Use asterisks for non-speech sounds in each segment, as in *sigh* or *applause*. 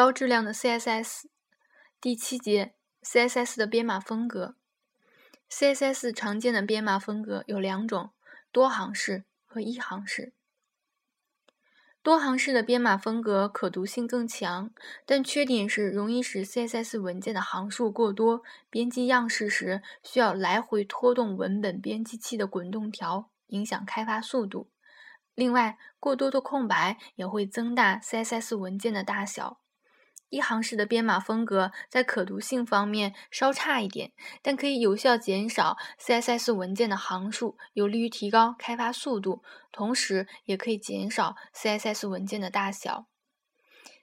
高质量的 CSS。第七节，CSS 的编码风格。CSS 常见的编码风格有两种：多行式和一行式。多行式的编码风格可读性更强，但缺点是容易使 CSS 文件的行数过多，编辑样式时需要来回拖动文本编辑器的滚动条，影响开发速度。另外，过多的空白也会增大 CSS 文件的大小。一行式的编码风格在可读性方面稍差一点，但可以有效减少 CSS 文件的行数，有利于提高开发速度，同时也可以减少 CSS 文件的大小。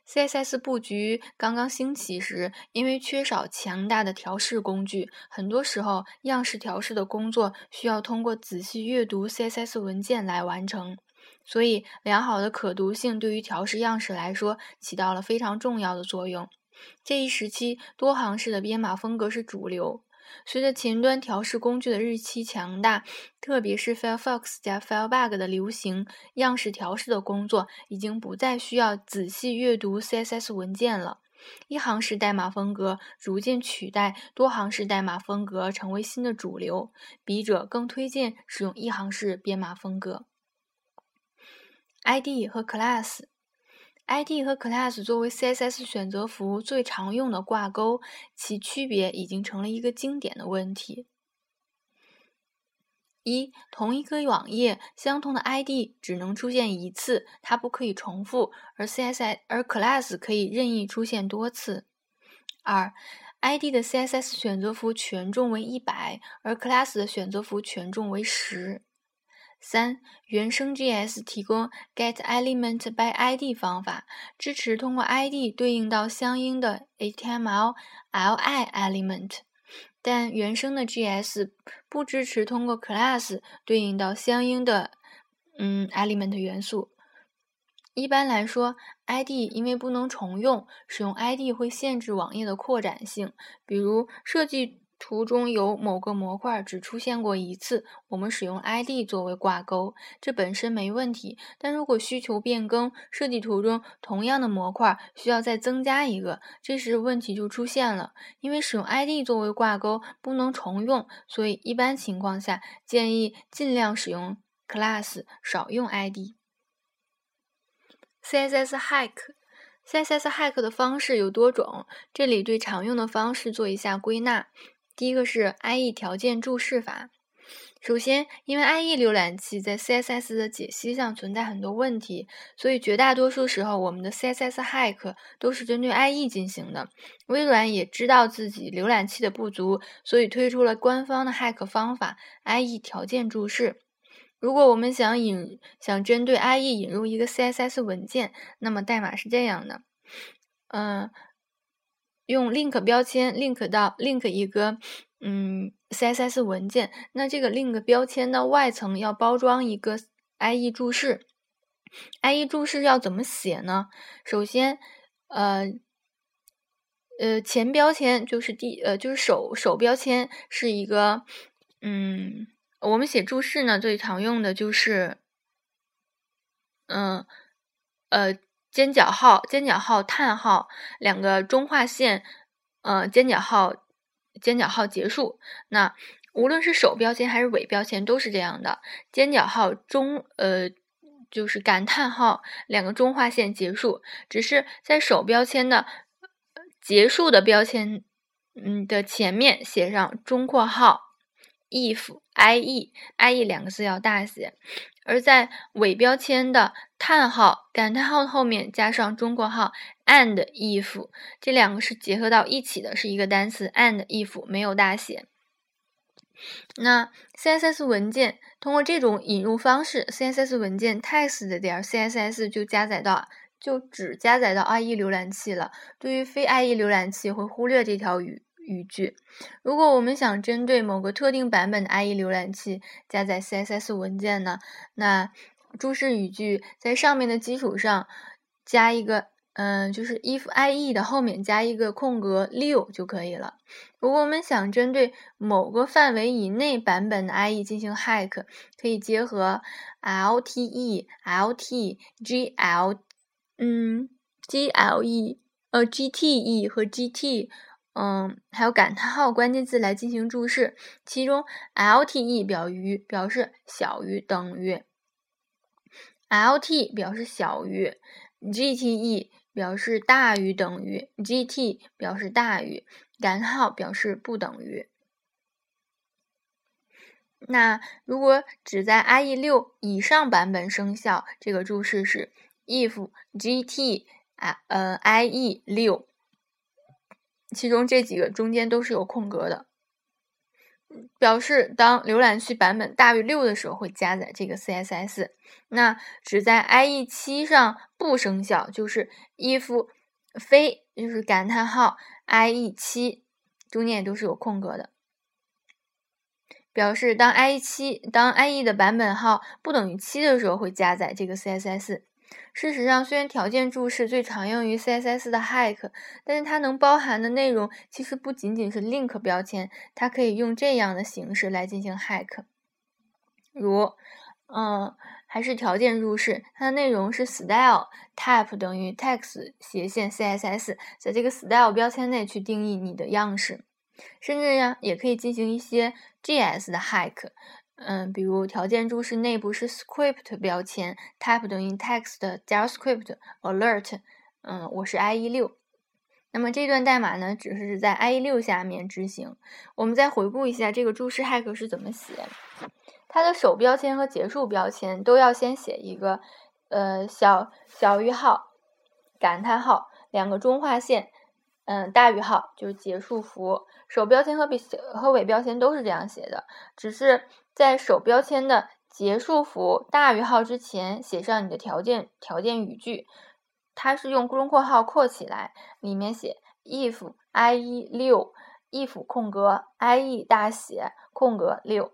CSS 布局刚刚兴起时，因为缺少强大的调试工具，很多时候样式调试的工作需要通过仔细阅读 CSS 文件来完成。所以，良好的可读性对于调试样式来说起到了非常重要的作用。这一时期，多行式的编码风格是主流。随着前端调试工具的日期强大，特别是 Firefox 加 Firebug 的流行，样式调试的工作已经不再需要仔细阅读 CSS 文件了。一行式代码风格逐渐取代多行式代码风格，成为新的主流。笔者更推荐使用一行式编码风格。ID 和 Class，ID 和 Class 作为 CSS 选择符最常用的挂钩，其区别已经成了一个经典的问题。一，同一个网页相同的 ID 只能出现一次，它不可以重复，而 CSS 而 Class 可以任意出现多次。二，ID 的 CSS 选择符权重为一百，而 Class 的选择符权重为十。三、原生 JS 提供 getElementById 方法，支持通过 ID 对应到相应的 HTML li element，但原生的 JS 不支持通过 class 对应到相应的嗯 element 元素。一般来说，ID 因为不能重用，使用 ID 会限制网页的扩展性，比如设计。图中有某个模块只出现过一次，我们使用 ID 作为挂钩，这本身没问题。但如果需求变更，设计图中同样的模块需要再增加一个，这时问题就出现了。因为使用 ID 作为挂钩不能重用，所以一般情况下建议尽量使用 class，少用 ID。CSS hack，CSS hack 的方式有多种，这里对常用的方式做一下归纳。第一个是 IE 条件注释法。首先，因为 IE 浏览器在 CSS 的解析上存在很多问题，所以绝大多数时候我们的 CSS hack 都是针对 IE 进行的。微软也知道自己浏览器的不足，所以推出了官方的 hack 方法 IE 条件注释。如果我们想引想针对 IE 引入一个 CSS 文件，那么代码是这样的，嗯。用 link 标签 link 到 link 一个嗯 CSS 文件，那这个 link 标签的外层要包装一个 IE 注释。IE 注释要怎么写呢？首先，呃呃前标签就是第呃就是首首标签是一个嗯，我们写注释呢最常用的就是嗯呃。尖角号、尖角号、叹号两个中划线，呃，尖角号、尖角号结束。那无论是首标签还是尾标签都是这样的，尖角号中，呃，就是感叹号两个中划线结束。只是在首标签的结束的标签，嗯的前面写上中括号。if ie ie 两个字要大写，而在尾标签的叹号感叹号后面加上中括号 and if 这两个是结合到一起的，是一个单词 and if 没有大写。那 CSS 文件通过这种引入方式，CSS 文件 text 点 CSS 就加载到就只加载到 IE 浏览器了。对于非 IE 浏览器会忽略这条语。语句，如果我们想针对某个特定版本的 IE 浏览器加载 CSS 文件呢？那注释语句在上面的基础上加一个，嗯，就是 if IE 的后面加一个空格六就可以了。如果我们想针对某个范围以内版本的 IE 进行 hack，可以结合 LTE、LT、GL，嗯，GLE。呃，GTE 和 GT，嗯，还有感叹号关键字来进行注释。其中，LTE 表于表示小于等于，LT 表示小于，GTE 表示大于等于，GT 表示大于，感叹号表示不等于。那如果只在 IE 六以上版本生效，这个注释是 if GT 啊呃 IE 六，其中这几个中间都是有空格的，表示当浏览器版本大于六的时候会加载这个 CSS。那只在 IE 七上不生效，就是 if 非就是感叹号 IE 七，中间也都是有空格的。表示当 IE 七当 IE 的版本号不等于七的时候，会加载这个 CSS。事实上，虽然条件注释最常用于 CSS 的 hack，但是它能包含的内容其实不仅仅是 link 标签，它可以用这样的形式来进行 hack。如，嗯，还是条件注释，它的内容是 style type 等于 text 斜线 CSS，在这个 style 标签内去定义你的样式。甚至呀，也可以进行一些 GS 的 hack，嗯，比如条件注释内部是 script 标签，type 等于 text 加 script alert，嗯，我是 IE 六，那么这段代码呢，只是在 IE 六下面执行。我们再回顾一下这个注释 hack 是怎么写，它的首标签和结束标签都要先写一个，呃，小小于号，感叹号，两个中划线。嗯，大于号就是结束符，首标签和尾和尾标签都是这样写的，只是在首标签的结束符大于号之前写上你的条件条件语句，它是用中括号括起来，里面写 if IE 六 if 空格 IE 大写空格六。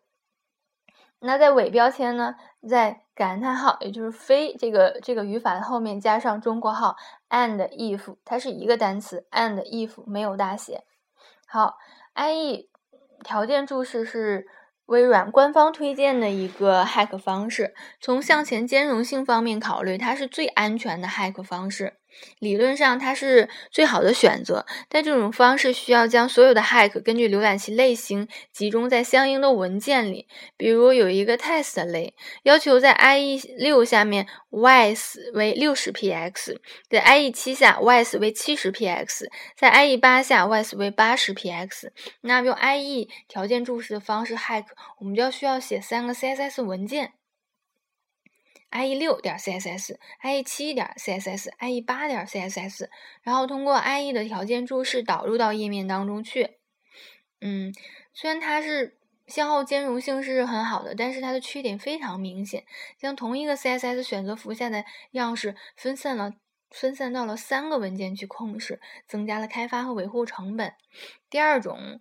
那在尾标签呢，在感叹号，也就是非这个这个语法的后面加上中括号，and if，它是一个单词，and if 没有大写。好，IE 条件注释是微软官方推荐的一个 hack 方式，从向前兼容性方面考虑，它是最安全的 hack 方式。理论上它是最好的选择，但这种方式需要将所有的 hack 根据浏览器类型集中在相应的文件里。比如有一个 test 类，要求在 IE 六下面 WISE 为六十 px，在 IE 七下 WISE 为七十 px，在 IE 八下 WISE 为八十 px。那用 IE 条件注释的方式 hack，我们就要需要写三个 CSS 文件。IE 六点 CSS，IE 七点 CSS，IE 八点 CSS，然后通过 IE 的条件注释导入到页面当中去。嗯，虽然它是先后兼容性是很好的，但是它的缺点非常明显，将同一个 CSS 选择符下的样式分散了，分散到了三个文件去控制，增加了开发和维护成本。第二种。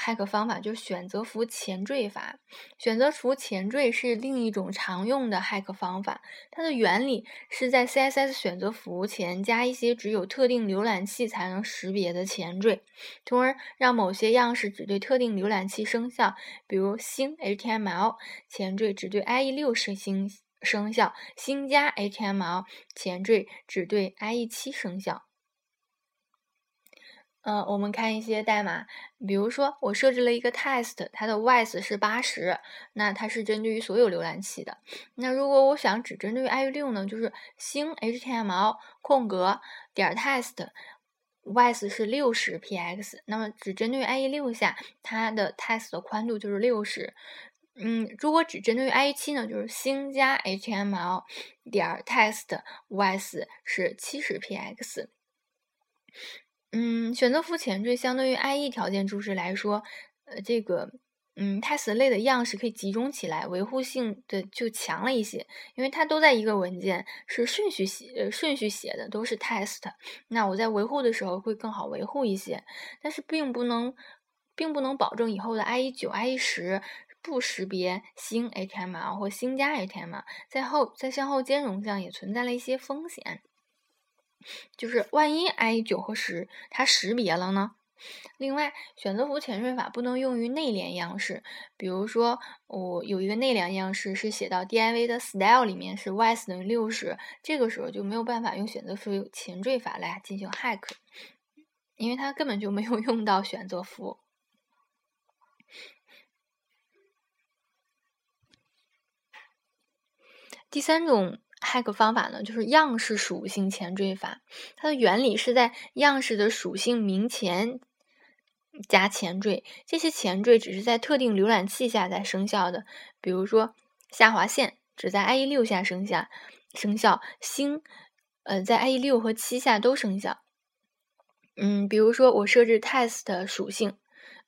Hack 方法就是选择符前缀法。选择符前缀是另一种常用的 hack 方法。它的原理是在 CSS 选择符前加一些只有特定浏览器才能识别的前缀，从而让某些样式只对特定浏览器生效。比如星 HTML 前缀只对 IE 六生星生效，星加 HTML 前缀只对 IE 七生效。嗯，我们看一些代码，比如说我设置了一个 test，它的 width 是八十，那它是针对于所有浏览器的。那如果我想只针对于 IE 六呢，就是星 HTML 空格点 test，width 是六十 px，那么只针对于 IE 六下，它的 test 的宽度就是六十。嗯，如果只针对于 IE 七呢，就是星加 HTML 点 test，width 是七十 px。嗯，选择符前缀相对于 IE 条件注释来说，呃，这个嗯，test 类的样式可以集中起来，维护性的就强了一些，因为它都在一个文件，是顺序写，呃顺序写的都是 test，那我在维护的时候会更好维护一些，但是并不能，并不能保证以后的 IE 九、IE 十不识别新 HTML 或新加 HTML，在后在向后兼容上也存在了一些风险。就是万一 i 九和十它识别了呢？另外，选择符前缀法不能用于内联样式，比如说我有一个内联样式是写到 div 的 style 里面是 y 等于六十，这个时候就没有办法用选择符前缀法来进行 hack，因为它根本就没有 *laughs* 用到选择符。第三种 hack 方法呢，就是样式属性前缀法。它的原理是在样式的属性名前加前缀，这些前缀只是在特定浏览器下才生效的。比如说，下划线只在 IE 六下生效，生效星呃在 IE 六和七下都生效。嗯，比如说我设置 test 属性。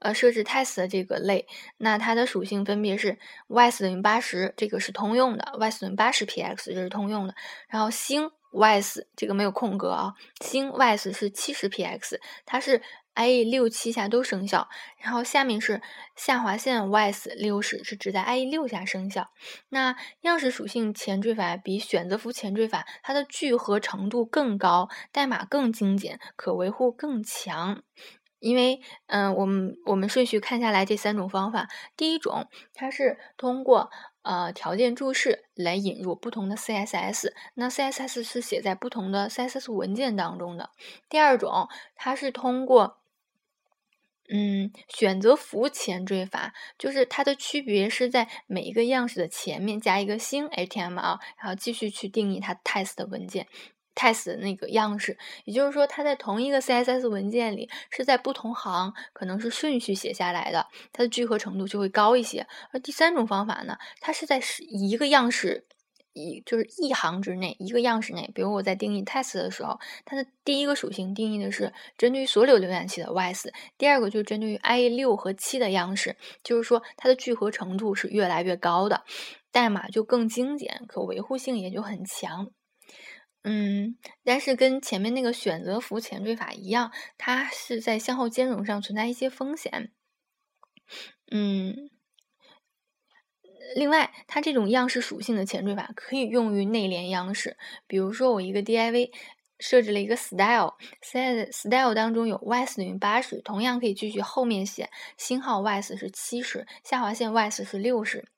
呃，设置 test 的这个类，那它的属性分别是 y 等于八十，这个是通用的；y 等于八十 px，这是通用的。然后星 y 这个没有空格啊，星 y 是七十 px，它是 IE 六七下都生效。然后下面是下划线 y 六十，是只在 IE 六下生效。那样式属性前缀法比选择符前缀法，它的聚合程度更高，代码更精简，可维护更强。因为，嗯，我们我们顺序看下来，这三种方法，第一种它是通过呃条件注释来引入不同的 CSS，那 CSS 是写在不同的 CSS 文件当中的。第二种，它是通过嗯选择符前缀法，就是它的区别是在每一个样式的前面加一个新 HTML，然后继续去定义它 test 文件。Test 的那个样式，也就是说，它在同一个 CSS 文件里是在不同行，可能是顺序写下来的，它的聚合程度就会高一些。而第三种方法呢，它是在一个样式一就是一行之内，一个样式内，比如我在定义 test 的时候，它的第一个属性定义的是针对于所有浏览器的 y s 第二个就是针对于 IE 六和七的样式，就是说它的聚合程度是越来越高的，代码就更精简，可维护性也就很强。嗯，但是跟前面那个选择符前缀法一样，它是在向后兼容上存在一些风险。嗯，另外，它这种样式属性的前缀法可以用于内联样式，比如说我一个 div 设置了一个 style，style style 当中有 y 等于八十，同样可以继续后面写星号 y 是七十，下划线 y 是六十。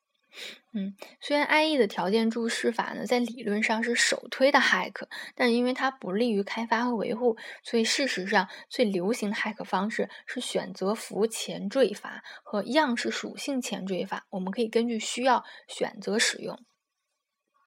嗯，虽然 IE 的条件注释法呢，在理论上是首推的 hack，但因为它不利于开发和维护，所以事实上最流行的 hack 方式是选择符前缀法和样式属性前缀法。我们可以根据需要选择使用。